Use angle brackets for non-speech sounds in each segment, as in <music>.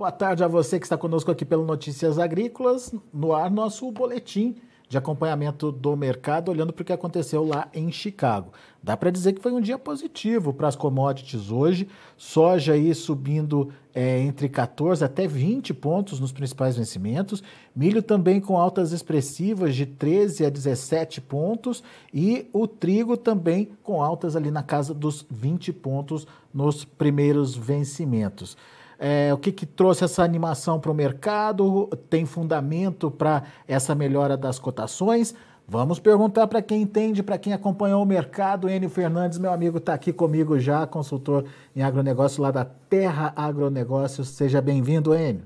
boa tarde a você que está conosco aqui pelo Notícias Agrícolas. No ar, nosso boletim de acompanhamento do mercado, olhando para o que aconteceu lá em Chicago. Dá para dizer que foi um dia positivo para as commodities hoje. Soja aí subindo é, entre 14 até 20 pontos nos principais vencimentos. Milho também com altas expressivas de 13 a 17 pontos. E o trigo também com altas ali na casa dos 20 pontos nos primeiros vencimentos. É, o que, que trouxe essa animação para o mercado? Tem fundamento para essa melhora das cotações? Vamos perguntar para quem entende, para quem acompanhou o mercado. Enio Fernandes, meu amigo, está aqui comigo já, consultor em agronegócio lá da Terra Agronegócios. Seja bem-vindo, Enio.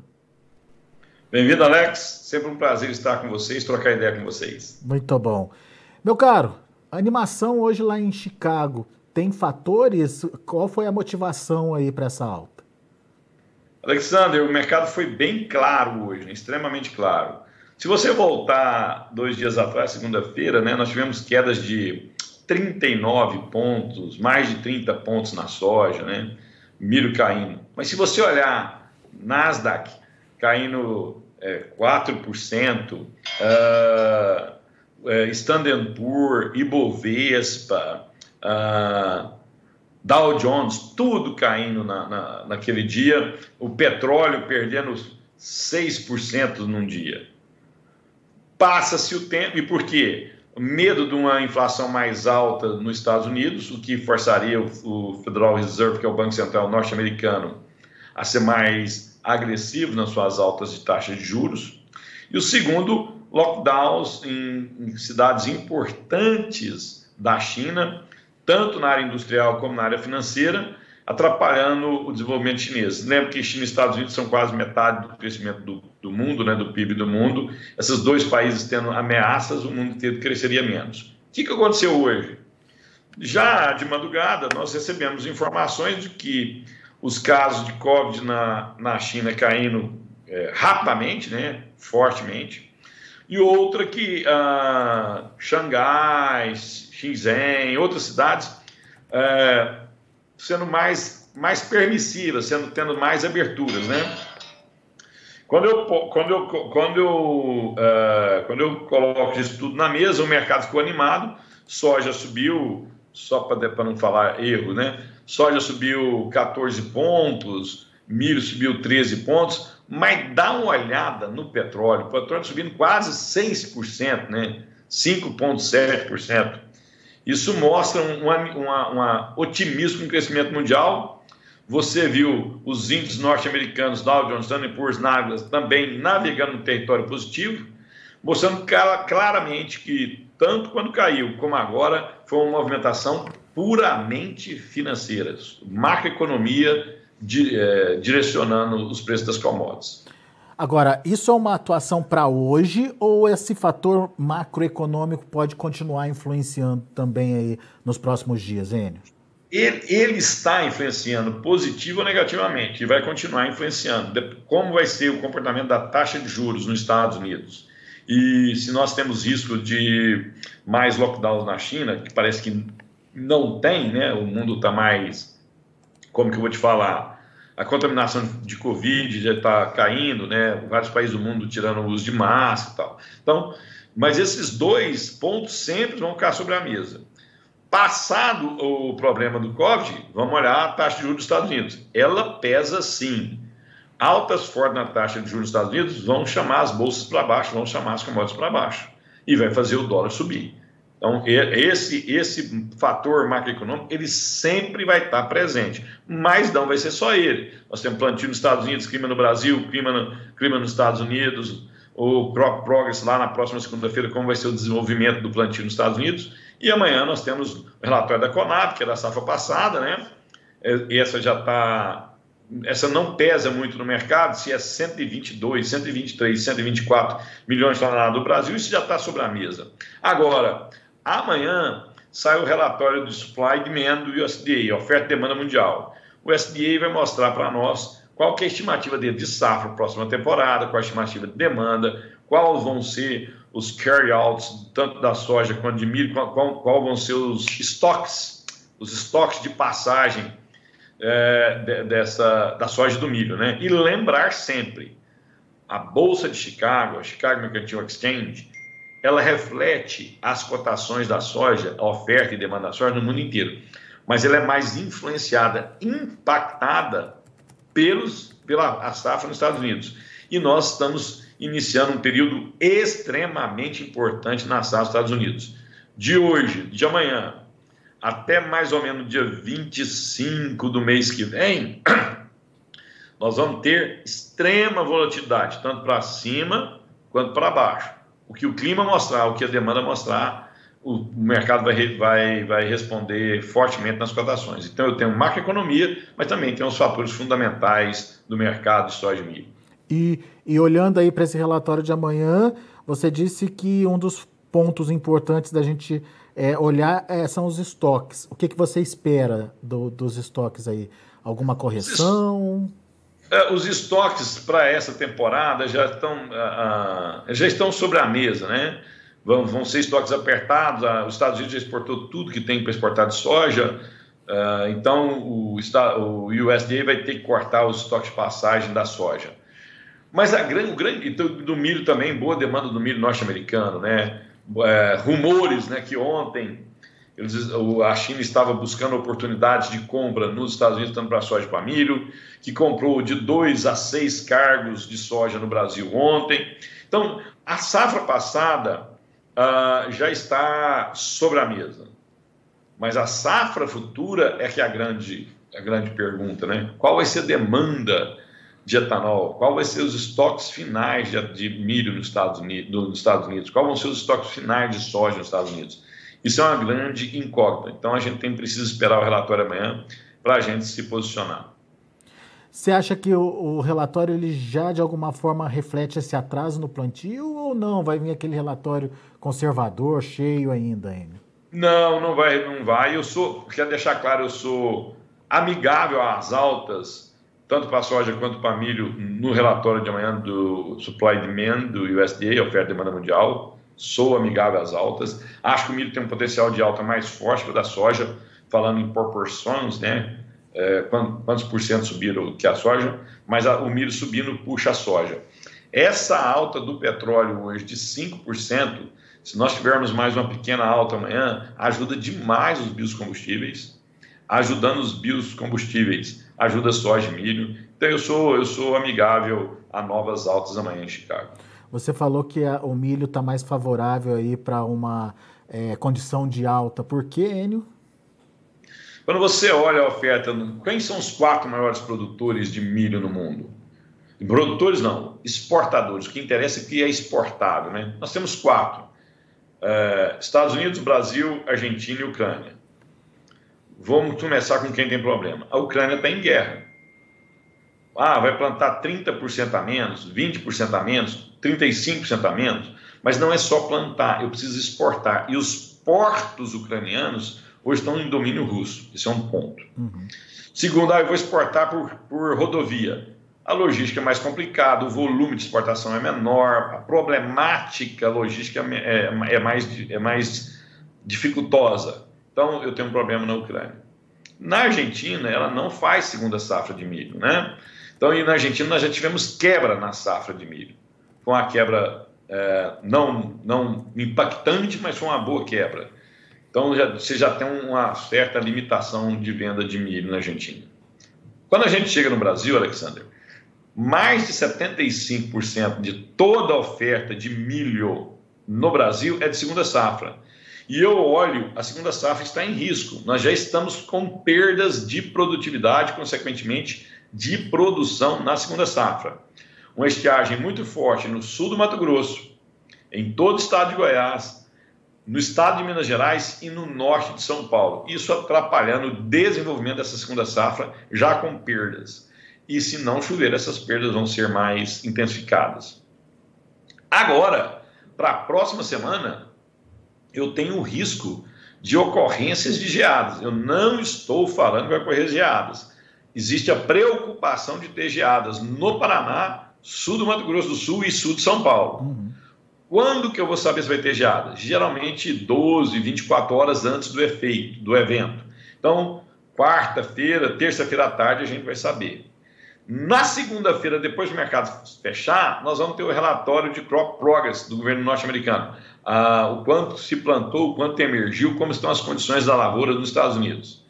Bem-vindo, Alex. Sempre um prazer estar com vocês, trocar ideia com vocês. Muito bom. Meu caro, animação hoje lá em Chicago tem fatores? Qual foi a motivação aí para essa alta? Alexander, o mercado foi bem claro hoje, né? extremamente claro. Se você voltar dois dias atrás, segunda-feira, né, nós tivemos quedas de 39 pontos, mais de 30 pontos na soja, né? milho caindo. Mas se você olhar Nasdaq caindo é, 4%, uh, uh, Standard Poor's, Ibovespa, uh, Dow Jones, tudo caindo na, na, naquele dia, o petróleo perdendo 6% num dia. Passa-se o tempo, e por quê? Medo de uma inflação mais alta nos Estados Unidos, o que forçaria o, o Federal Reserve, que é o Banco Central norte-americano, a ser mais agressivo nas suas altas de taxa de juros. E o segundo, lockdowns em, em cidades importantes da China, tanto na área industrial como na área financeira, atrapalhando o desenvolvimento chinês. Lembra que China e Estados Unidos são quase metade do crescimento do, do mundo, né, do PIB do mundo. Esses dois países tendo ameaças, o mundo inteiro cresceria menos. O que, que aconteceu hoje? Já de madrugada, nós recebemos informações de que os casos de Covid na, na China caindo é, rapidamente, né, fortemente, e outra que ah, Xangai, Outras cidades, é, sendo mais, mais permissivas, sendo, tendo mais aberturas, né? Quando eu, quando eu, quando eu, uh, quando eu coloco isso tudo na mesa, o mercado ficou animado, soja subiu, só para não falar erro, né? Soja subiu 14 pontos, milho subiu 13 pontos, mas dá uma olhada no petróleo, o petróleo subindo quase 6%, né? 5,7%. Isso mostra um, um otimismo no crescimento mundial. Você viu os índices norte-americanos, Dow Jones, Standard Poor's, Nasdaq, também navegando no território positivo, mostrando claramente que, tanto quando caiu como agora, foi uma movimentação puramente financeira, macroeconomia di, é, direcionando os preços das commodities. Agora, isso é uma atuação para hoje ou esse fator macroeconômico pode continuar influenciando também aí nos próximos dias, Enio? Ele, ele, está influenciando positivo ou negativamente e vai continuar influenciando. Como vai ser o comportamento da taxa de juros nos Estados Unidos? E se nós temos risco de mais lockdowns na China, que parece que não tem, né? O mundo está mais, como que eu vou te falar? A contaminação de Covid já está caindo, né? Vários países do mundo tirando o uso de máscara e tal. Então, mas esses dois pontos sempre vão ficar sobre a mesa. Passado o problema do Covid, vamos olhar a taxa de juros dos Estados Unidos. Ela pesa sim. Altas fortes na taxa de juros dos Estados Unidos vão chamar as bolsas para baixo, vão chamar as commodities para baixo. E vai fazer o dólar subir. Então, esse, esse fator macroeconômico, ele sempre vai estar presente, mas não vai ser só ele. Nós temos plantio nos Estados Unidos, clima no Brasil, clima, no, clima nos Estados Unidos, o Progress lá na próxima segunda-feira, como vai ser o desenvolvimento do plantio nos Estados Unidos, e amanhã nós temos o relatório da Conab, que é da safra passada, né? É, essa já está essa não pesa muito no mercado, se é 122, 123, 124 milhões de toneladas do Brasil, isso já está sobre a mesa. Agora, Amanhã sai o relatório do Supply Demand do USDA, oferta e demanda mundial. O USDA vai mostrar para nós qual é a estimativa dele de safra próxima temporada, qual a estimativa de demanda, quais vão ser os carry-outs, tanto da soja quanto de milho, qual, qual, qual vão ser os estoques, os estoques de passagem é, dessa, da soja do milho. Né? E lembrar sempre, a Bolsa de Chicago, a Chicago Mercantile Exchange, ela reflete as cotações da soja, a oferta e demanda da soja no mundo inteiro. Mas ela é mais influenciada, impactada pelos, pela safra nos Estados Unidos. E nós estamos iniciando um período extremamente importante na safra dos Estados Unidos. De hoje, de amanhã, até mais ou menos dia 25 do mês que vem, <clears throat> nós vamos ter extrema volatilidade, tanto para cima quanto para baixo. O que o clima mostrar, o que a demanda mostrar, o mercado vai, vai, vai responder fortemente nas cotações. Então, eu tenho macroeconomia, mas também tenho os fatores fundamentais do mercado de soja e milho. E, e olhando aí para esse relatório de amanhã, você disse que um dos pontos importantes da gente é, olhar é, são os estoques. O que, que você espera do, dos estoques aí? Alguma correção? É, os estoques para essa temporada já estão, já estão sobre a mesa, né? Vão, vão ser estoques apertados. Os Estados Unidos já exportou tudo que tem para exportar de soja. Uh, então, o, o USDA vai ter que cortar os estoques de passagem da soja. Mas a grande, o grande do milho também, boa demanda do milho norte-americano, né? É, rumores, né, que ontem eles, a China estava buscando oportunidades de compra nos Estados Unidos, tanto para soja e para milho, que comprou de dois a seis cargos de soja no Brasil ontem. Então, a safra passada uh, já está sobre a mesa. Mas a safra futura é que é a grande, a grande pergunta, né? Qual vai ser a demanda de etanol? Qual vai ser os estoques finais de, de milho nos Estados, Unidos, nos Estados Unidos? Qual vão ser os estoques finais de soja nos Estados Unidos? Isso é uma grande incógnita. Então a gente tem precisa esperar o relatório amanhã para a gente se posicionar. Você acha que o, o, relatório ele já de alguma forma reflete esse atraso no plantio ou não? Vai vir aquele relatório conservador, cheio ainda, Enio? Não, não vai, não vai. Eu sou, quero deixar claro, eu sou amigável às altas tanto para soja quanto para milho, no relatório de amanhã do Supply Demand do USDA, oferta e demanda mundial. Sou amigável às altas. Acho que o milho tem um potencial de alta mais forte que o da soja, falando em proporções, né? É, quantos por cento subiram que a soja, mas a, o milho subindo puxa a soja. Essa alta do petróleo hoje de 5%, se nós tivermos mais uma pequena alta amanhã, ajuda demais os biocombustíveis, ajudando os biocombustíveis ajuda soja e milho. Então eu sou, eu sou amigável a novas altas amanhã em Chicago. Você falou que a, o milho está mais favorável aí para uma é, condição de alta. Por que, Enio? Quando você olha a oferta, quem são os quatro maiores produtores de milho no mundo? Produtores não, exportadores. O que interessa é que é exportável, né? Nós temos quatro: é, Estados Unidos, Brasil, Argentina e Ucrânia. Vamos começar com quem tem problema. A Ucrânia está em guerra. Ah, vai plantar 30% a menos, 20% a menos, 35% a menos, mas não é só plantar, eu preciso exportar. E os portos ucranianos hoje estão em domínio russo, esse é um ponto. Uhum. Segundo, ah, eu vou exportar por, por rodovia. A logística é mais complicada, o volume de exportação é menor, a problemática logística é, é, é mais, é mais dificultosa. Então, eu tenho um problema na Ucrânia. Na Argentina, ela não faz segunda safra de milho, né? Então, e na Argentina, nós já tivemos quebra na safra de milho. Foi uma quebra é, não, não impactante, mas foi uma boa quebra. Então, já, você já tem uma certa limitação de venda de milho na Argentina. Quando a gente chega no Brasil, Alexander, mais de 75% de toda a oferta de milho no Brasil é de segunda safra. E eu olho, a segunda safra está em risco. Nós já estamos com perdas de produtividade, consequentemente, de produção na segunda safra. Uma estiagem muito forte no sul do Mato Grosso, em todo o estado de Goiás, no estado de Minas Gerais e no norte de São Paulo. Isso atrapalhando o desenvolvimento dessa segunda safra, já com perdas. E se não chover, essas perdas vão ser mais intensificadas. Agora, para a próxima semana, eu tenho o risco de ocorrências de geadas. Eu não estou falando que vai ocorrer geadas. Existe a preocupação de ter geadas no Paraná, sul do Mato Grosso do Sul e sul de São Paulo. Uhum. Quando que eu vou saber se vai ter geada? Geralmente 12, 24 horas antes do efeito, do evento. Então, quarta-feira, terça-feira à tarde, a gente vai saber. Na segunda-feira, depois do mercado fechar, nós vamos ter o relatório de crop progress do governo norte-americano. Ah, o quanto se plantou, o quanto emergiu, como estão as condições da lavoura nos Estados Unidos.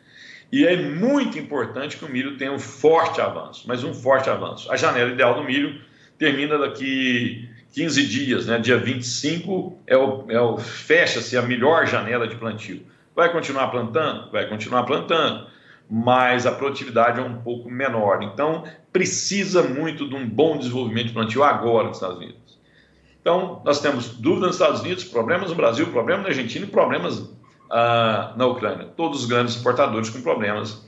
E é muito importante que o milho tenha um forte avanço, mas um forte avanço. A janela ideal do milho termina daqui 15 dias, né? Dia 25 é o, é o fecha-se a melhor janela de plantio. Vai continuar plantando? Vai continuar plantando, mas a produtividade é um pouco menor. Então, precisa muito de um bom desenvolvimento de plantio agora nos Estados Unidos. Então, nós temos dúvidas nos Estados Unidos, problemas no Brasil, problemas na Argentina e problemas ah, na Ucrânia. Todos os grandes exportadores com problemas.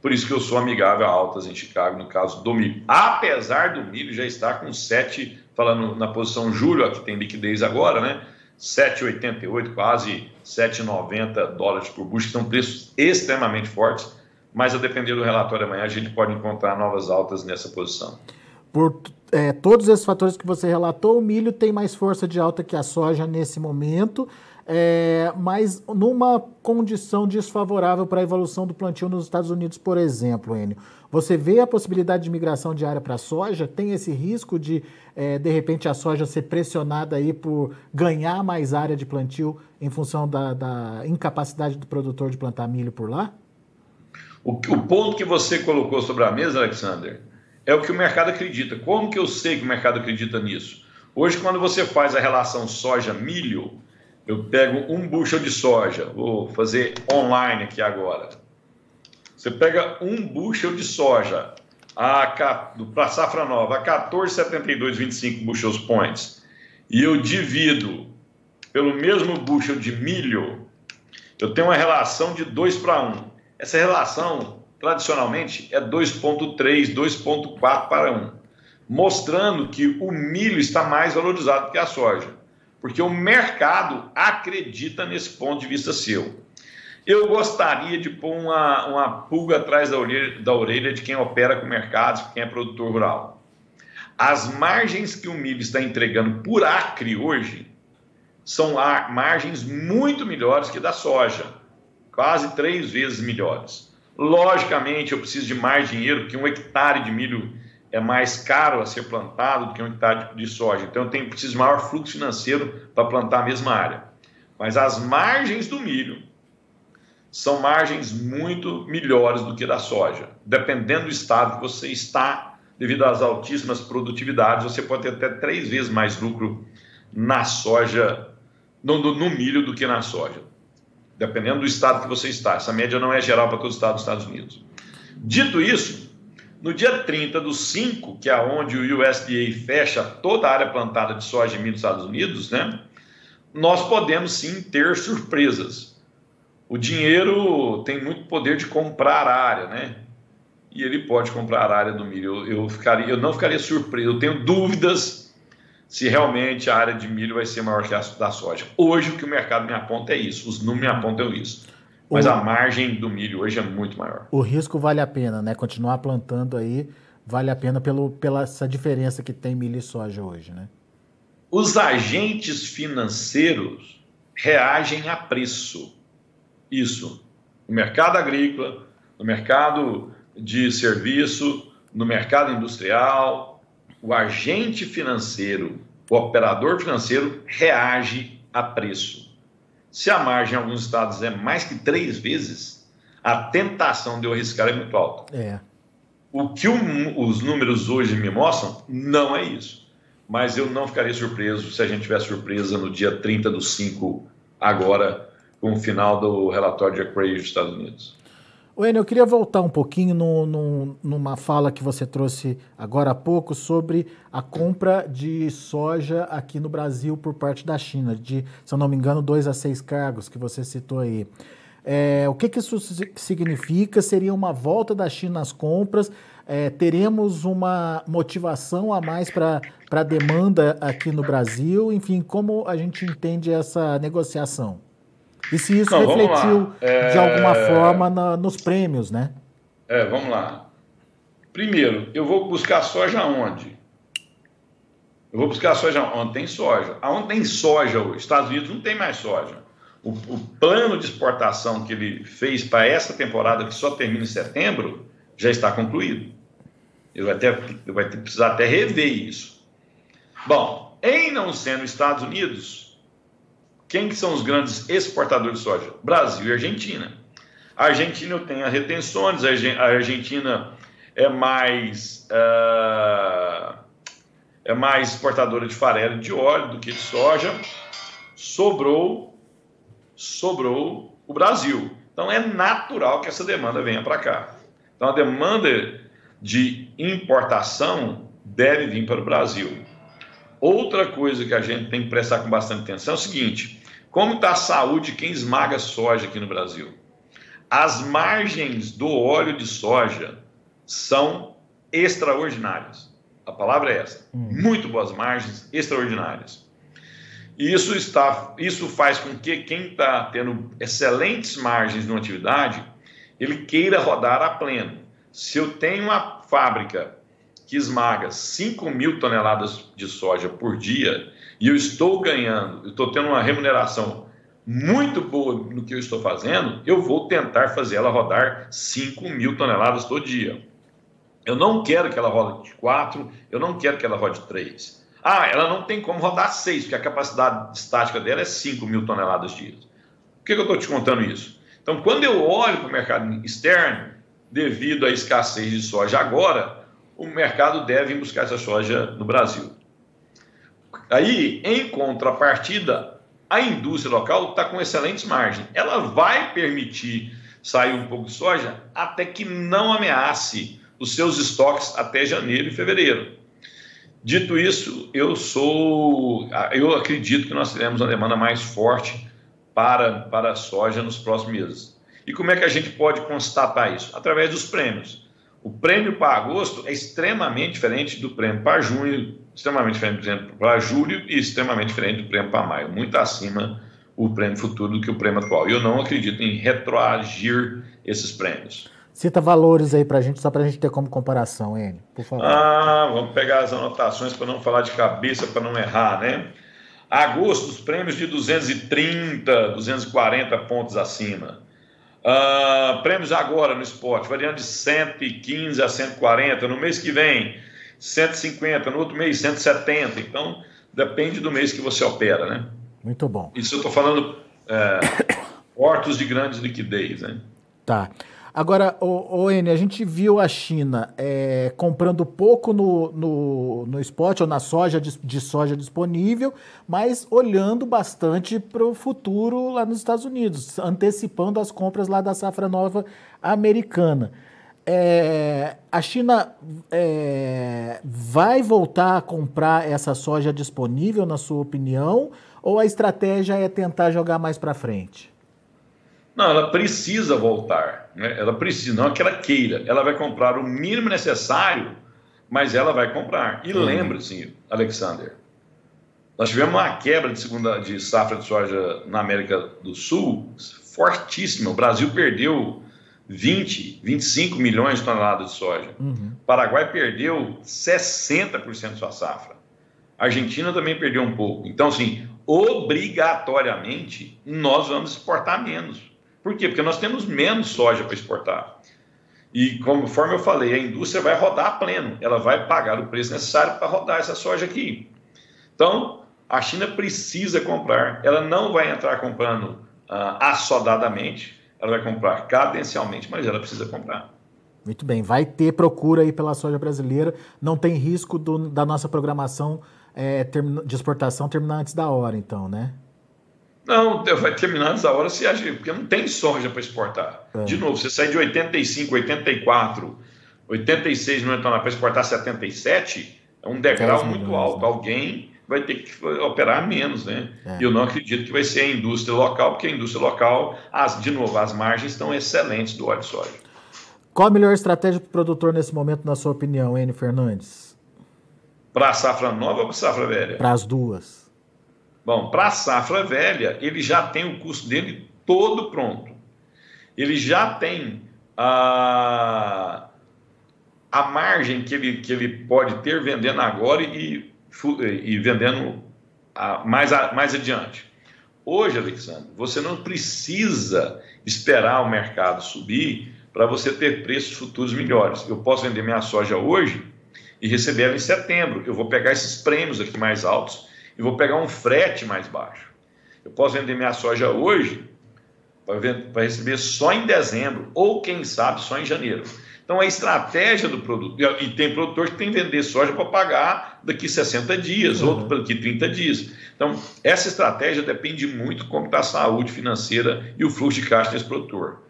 Por isso que eu sou amigável a altas em Chicago, no caso do milho. Apesar do milho já estar com 7, falando na posição julho, que tem liquidez agora, né? 7,88, quase 7,90 dólares por que são preços extremamente fortes mas a depender do relatório amanhã a gente pode encontrar novas altas nessa posição. Por é, todos esses fatores que você relatou, o milho tem mais força de alta que a soja nesse momento, é, mas numa condição desfavorável para a evolução do plantio nos Estados Unidos, por exemplo, Enio. Você vê a possibilidade de migração de área para a soja? Tem esse risco de, é, de repente, a soja ser pressionada aí por ganhar mais área de plantio em função da, da incapacidade do produtor de plantar milho por lá? O, o ponto que você colocou sobre a mesa, Alexander, é o que o mercado acredita. Como que eu sei que o mercado acredita nisso? Hoje, quando você faz a relação soja-milho, eu pego um bushel de soja, vou fazer online aqui agora. Você pega um bushel de soja para safra nova a 14,7225 bushels points e eu divido pelo mesmo bushel de milho, eu tenho uma relação de 2 para 1. Essa relação, tradicionalmente, é 2,3, 2,4 para 1, mostrando que o milho está mais valorizado que a soja, porque o mercado acredita nesse ponto de vista seu. Eu gostaria de pôr uma, uma pulga atrás da orelha, da orelha de quem opera com mercados, quem é produtor rural. As margens que o milho está entregando por acre hoje são margens muito melhores que da soja quase três vezes melhores. Logicamente, eu preciso de mais dinheiro, porque um hectare de milho é mais caro a ser plantado do que um hectare de soja. Então, tenho, preciso de maior fluxo financeiro para plantar a mesma área. Mas as margens do milho são margens muito melhores do que da soja. Dependendo do estado que você está, devido às altíssimas produtividades, você pode ter até três vezes mais lucro na soja, no, no milho, do que na soja dependendo do estado que você está. Essa média não é geral para todo o estado dos Estados Unidos. Dito isso, no dia 30 do 5, que é onde o USDA fecha toda a área plantada de soja e milho dos Estados Unidos, né, nós podemos sim ter surpresas. O dinheiro tem muito poder de comprar a área, né? E ele pode comprar a área do milho. Eu, eu, ficaria, eu não ficaria surpreso. Eu tenho dúvidas se realmente a área de milho vai ser maior que a da soja. Hoje o que o mercado me aponta é isso, os números me apontam isso. Mas o... a margem do milho hoje é muito maior. O risco vale a pena, né? Continuar plantando aí vale a pena pelo, pela essa diferença que tem milho e soja hoje, né? Os agentes financeiros reagem a preço. Isso. No mercado agrícola, no mercado de serviço, no mercado industrial, o agente financeiro, o operador financeiro reage a preço. Se a margem em alguns estados é mais que três vezes, a tentação de eu arriscar é muito alta. É. O que o, os números hoje me mostram não é isso. Mas eu não ficaria surpreso se a gente tiver surpresa no dia 30 do 5, agora, com o final do relatório de Acreage dos Estados Unidos. Enio, eu queria voltar um pouquinho no, no, numa fala que você trouxe agora há pouco sobre a compra de soja aqui no Brasil por parte da China, de, se eu não me engano, dois a seis cargos que você citou aí. É, o que, que, isso significa? Seria uma volta da China às compras? É, teremos uma motivação a mais para a demanda aqui no Brasil? Enfim, como a gente entende essa negociação? E se isso Não, refletiu é... de alguma forma na, nos prêmios, né? É, vamos lá. Primeiro, eu vou buscar soja onde? Eu vou buscar soja onde tem soja. Aonde tem soja hoje? Estados Unidos não tem mais soja. o, o plano de exportação que ele fez para essa temporada, que só termina em setembro, já está concluído. Ele vai, ter, vai precisar até rever isso. Bom, em não sendo Estados Unidos, quem que são os grandes exportadores de soja? Brasil e Argentina. A Argentina tem as retenções, a Argentina é mais uh, é mais exportadora de farelo e de óleo do que de soja. Sobrou sobrou o Brasil. Então é natural que essa demanda venha para cá. Então a demanda de importação deve vir para o Brasil. Outra coisa que a gente tem que prestar com bastante atenção é o seguinte: como está a saúde de quem esmaga soja aqui no Brasil? As margens do óleo de soja são extraordinárias. A palavra é essa. Hum. Muito boas margens, extraordinárias. E isso, está, isso faz com que quem está tendo excelentes margens numa atividade, ele queira rodar a pleno. Se eu tenho uma fábrica que esmaga 5 mil toneladas de soja por dia e eu estou ganhando, eu estou tendo uma remuneração muito boa no que eu estou fazendo, eu vou tentar fazer ela rodar 5 mil toneladas todo dia. Eu não quero que ela rode 4, eu não quero que ela rode 3. Ah, ela não tem como rodar 6, porque a capacidade estática dela é 5 mil toneladas dia. Por que, que eu estou te contando isso? Então, quando eu olho para o mercado externo, devido à escassez de soja agora, o mercado deve buscar essa soja no Brasil. Aí, em contrapartida, a indústria local está com excelentes margens. Ela vai permitir sair um pouco de soja até que não ameace os seus estoques até janeiro e fevereiro. Dito isso, eu sou, eu acredito que nós teremos uma demanda mais forte para, para a soja nos próximos meses. E como é que a gente pode constatar isso? Através dos prêmios. O prêmio para agosto é extremamente diferente do prêmio para junho, extremamente diferente para julho e extremamente diferente do prêmio para maio. Muito acima o prêmio futuro do que o prêmio atual. Eu não acredito em retroagir esses prêmios. Cita valores aí para a gente, só para a gente ter como comparação, N, por favor. Ah, vamos pegar as anotações para não falar de cabeça, para não errar, né? Agosto, os prêmios de 230, 240 pontos acima. Uh, prêmios agora no esporte, variando de 115 a 140. No mês que vem, 150. No outro mês, 170. Então, depende do mês que você opera, né? Muito bom. Isso eu estou falando é, <coughs> portos de grande liquidez, né? Tá. Agora, o, o N, a gente viu a China é, comprando pouco no, no, no spot ou na soja de, de soja disponível, mas olhando bastante para o futuro lá nos Estados Unidos, antecipando as compras lá da safra nova americana. É, a China é, vai voltar a comprar essa soja disponível, na sua opinião, ou a estratégia é tentar jogar mais para frente? Não, ela precisa voltar. Né? Ela precisa, não é que ela queira. Ela vai comprar o mínimo necessário, mas ela vai comprar. E uhum. lembre-se, Alexander, nós tivemos uma quebra de segunda de safra de soja na América do Sul fortíssima. O Brasil perdeu 20, 25 milhões de toneladas de soja. Uhum. O Paraguai perdeu 60% de sua safra. A Argentina também perdeu um pouco. Então, assim, obrigatoriamente, nós vamos exportar menos. Por quê? Porque nós temos menos soja para exportar. E conforme eu falei, a indústria vai rodar a pleno, ela vai pagar o preço necessário para rodar essa soja aqui. Então, a China precisa comprar, ela não vai entrar comprando uh, assodadamente, ela vai comprar cadencialmente, mas ela precisa comprar. Muito bem, vai ter procura aí pela soja brasileira, não tem risco do, da nossa programação é, de exportação terminar antes da hora, então, né? Não, <laughs> vai terminar nessa hora se agir, porque não tem soja para exportar. É. De novo, você sai de 85, 84, 86 milhões de toneladas para exportar 77, é um degrau muito alto. Né? Alguém vai ter que operar menos, né? É. E eu não acredito que vai ser a indústria local, porque a indústria local, as, de novo, as margens estão excelentes do óleo de soja. Qual a melhor estratégia para o produtor nesse momento, na sua opinião, N. Fernandes? Para a safra nova ou para a safra velha? Para as duas. Bom, para a safra velha, ele já tem o custo dele todo pronto. Ele já tem a, a margem que ele, que ele pode ter vendendo agora e, e vendendo a, mais, a, mais adiante. Hoje, Alexandre, você não precisa esperar o mercado subir para você ter preços futuros melhores. Eu posso vender minha soja hoje e receber ela em setembro. Eu vou pegar esses prêmios aqui mais altos e vou pegar um frete mais baixo. Eu posso vender minha soja hoje para receber só em dezembro, ou quem sabe só em janeiro. Então a estratégia do produto, e tem produtor que tem que vender soja para pagar daqui 60 dias, uhum. outro daqui 30 dias. Então, essa estratégia depende muito como está a saúde financeira e o fluxo de caixa desse produtor.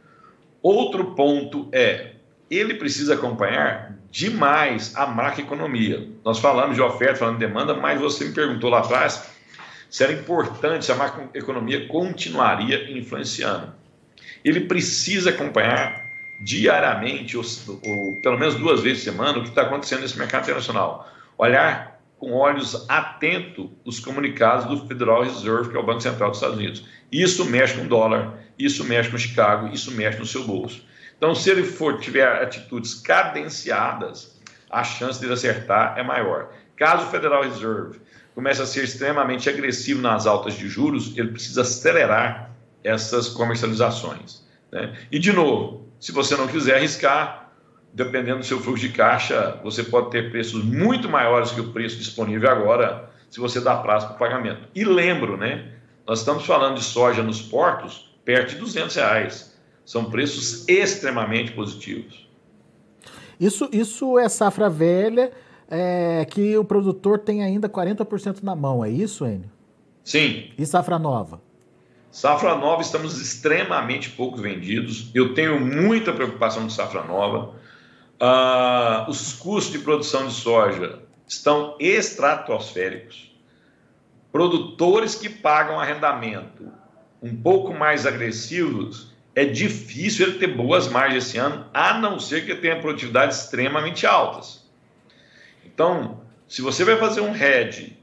Outro ponto é, ele precisa acompanhar demais a macroeconomia. Nós falamos de oferta, falando de demanda, mas você me perguntou lá atrás se era importante se a macroeconomia continuaria influenciando. Ele precisa acompanhar diariamente, ou, ou pelo menos duas vezes por semana, o que está acontecendo nesse mercado internacional. Olhar com olhos atentos os comunicados do Federal Reserve, que é o Banco Central dos Estados Unidos. Isso mexe com o dólar, isso mexe com Chicago, isso mexe no seu bolso. Então, se ele for tiver atitudes cadenciadas, a chance de acertar é maior. Caso o Federal Reserve comece a ser extremamente agressivo nas altas de juros, ele precisa acelerar essas comercializações. Né? E, de novo, se você não quiser arriscar, dependendo do seu fluxo de caixa, você pode ter preços muito maiores que o preço disponível agora, se você dá prazo para o pagamento. E lembro, né? Nós estamos falando de soja nos portos perto de 200 reais. São preços extremamente positivos. Isso, isso é safra velha, é, que o produtor tem ainda 40% na mão, é isso, Enio? Sim. E safra nova? Safra nova, estamos extremamente pouco vendidos. Eu tenho muita preocupação com safra nova. Uh, os custos de produção de soja estão estratosféricos. Produtores que pagam arrendamento um pouco mais agressivos, é difícil ele ter boas margens esse ano, a não ser que ele tenha produtividades extremamente altas. Então, se você vai fazer um hedge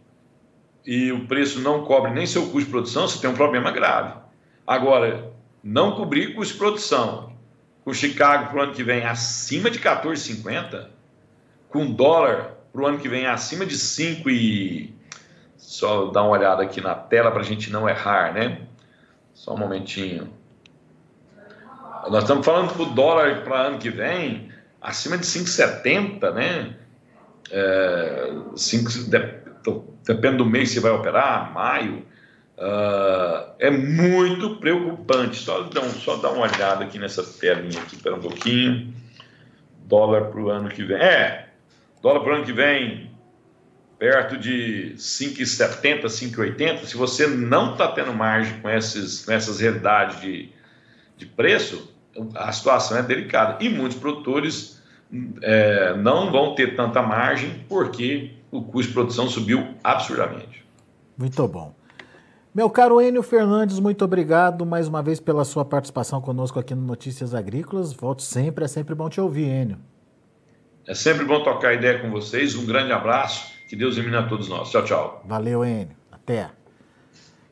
e o preço não cobre nem seu custo de produção, você tem um problema grave. Agora, não cobrir custo de produção com Chicago para o ano que vem acima de 14,50, com dólar para o ano que vem acima de 5 e... Só dar uma olhada aqui na tela para a gente não errar, né? Só um momentinho. Nós estamos falando que o dólar para ano que vem acima de 5,70, né? É, depende do mês que você vai operar, maio, uh, é muito preocupante. Só dá, só dá uma olhada aqui nessa telinha aqui, espera um pouquinho. Dólar para o ano que vem. É, dólar para o ano que vem perto de 5,70, 5,80. Se você não está tendo margem com, esses, com essas realidades de, de preço, a situação é delicada. E muitos produtores é, não vão ter tanta margem porque o custo de produção subiu absurdamente. Muito bom. Meu caro Enio Fernandes, muito obrigado mais uma vez pela sua participação conosco aqui no Notícias Agrícolas. Volte sempre, é sempre bom te ouvir, Enio. É sempre bom tocar ideia com vocês. Um grande abraço. Que Deus ilumine a todos nós. Tchau, tchau. Valeu, Enio. Até.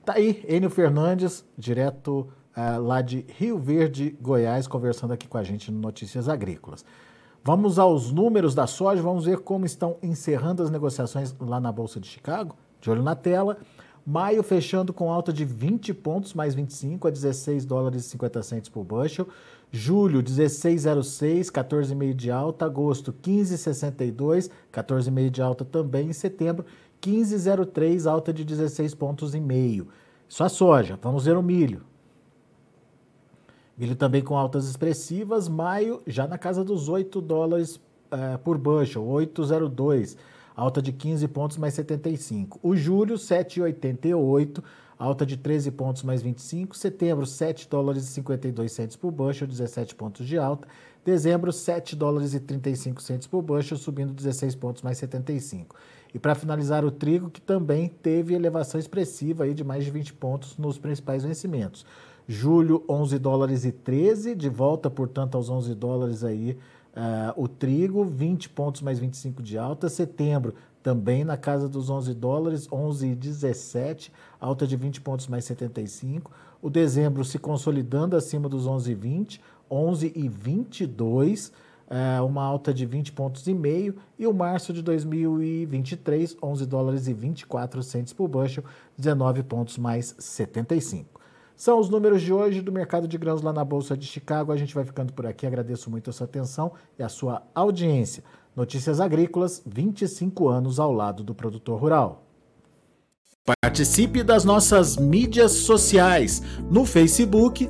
Tá aí, Enio Fernandes, direto uh, lá de Rio Verde, Goiás, conversando aqui com a gente no Notícias Agrícolas. Vamos aos números da soja, vamos ver como estão encerrando as negociações lá na Bolsa de Chicago. De olho na tela. Maio fechando com alta de 20 pontos, mais 25, a 16 dólares e 50 centos por bushel. Julho, 16,06, 14,5 de alta. Agosto, 15,62, 14,5 de alta também. Em setembro, 15,03, alta de 16 pontos e meio. Isso a soja. Vamos ver o milho. Milho também com altas expressivas, maio já na casa dos 8 dólares uh, por bushel, 8,02, alta de 15 pontos mais 75. O julho, 7,88, alta de 13 pontos mais 25. Setembro, 7 dólares e 52 centos por bushel, 17 pontos de alta. Dezembro, 7 dólares e 35 centos por bushel, subindo 16 pontos mais 75. E para finalizar, o trigo, que também teve elevação expressiva aí de mais de 20 pontos nos principais vencimentos. Julho, 11 dólares e 13, de volta, portanto, aos 11 dólares aí uh, o trigo, 20 pontos mais 25 de alta. Setembro, também na casa dos 11 dólares, 11 e 17, alta de 20 pontos mais 75. O dezembro se consolidando acima dos 11,20, 11 e 22. Uh, uma alta de 20 pontos e meio, e o março de 2023, 11 dólares e 24 centes por bushel, 19 pontos mais 75. São os números de hoje do mercado de grãos lá na Bolsa de Chicago. A gente vai ficando por aqui. Agradeço muito a sua atenção e a sua audiência. Notícias Agrícolas, 25 anos ao lado do produtor rural. Participe das nossas mídias sociais no Facebook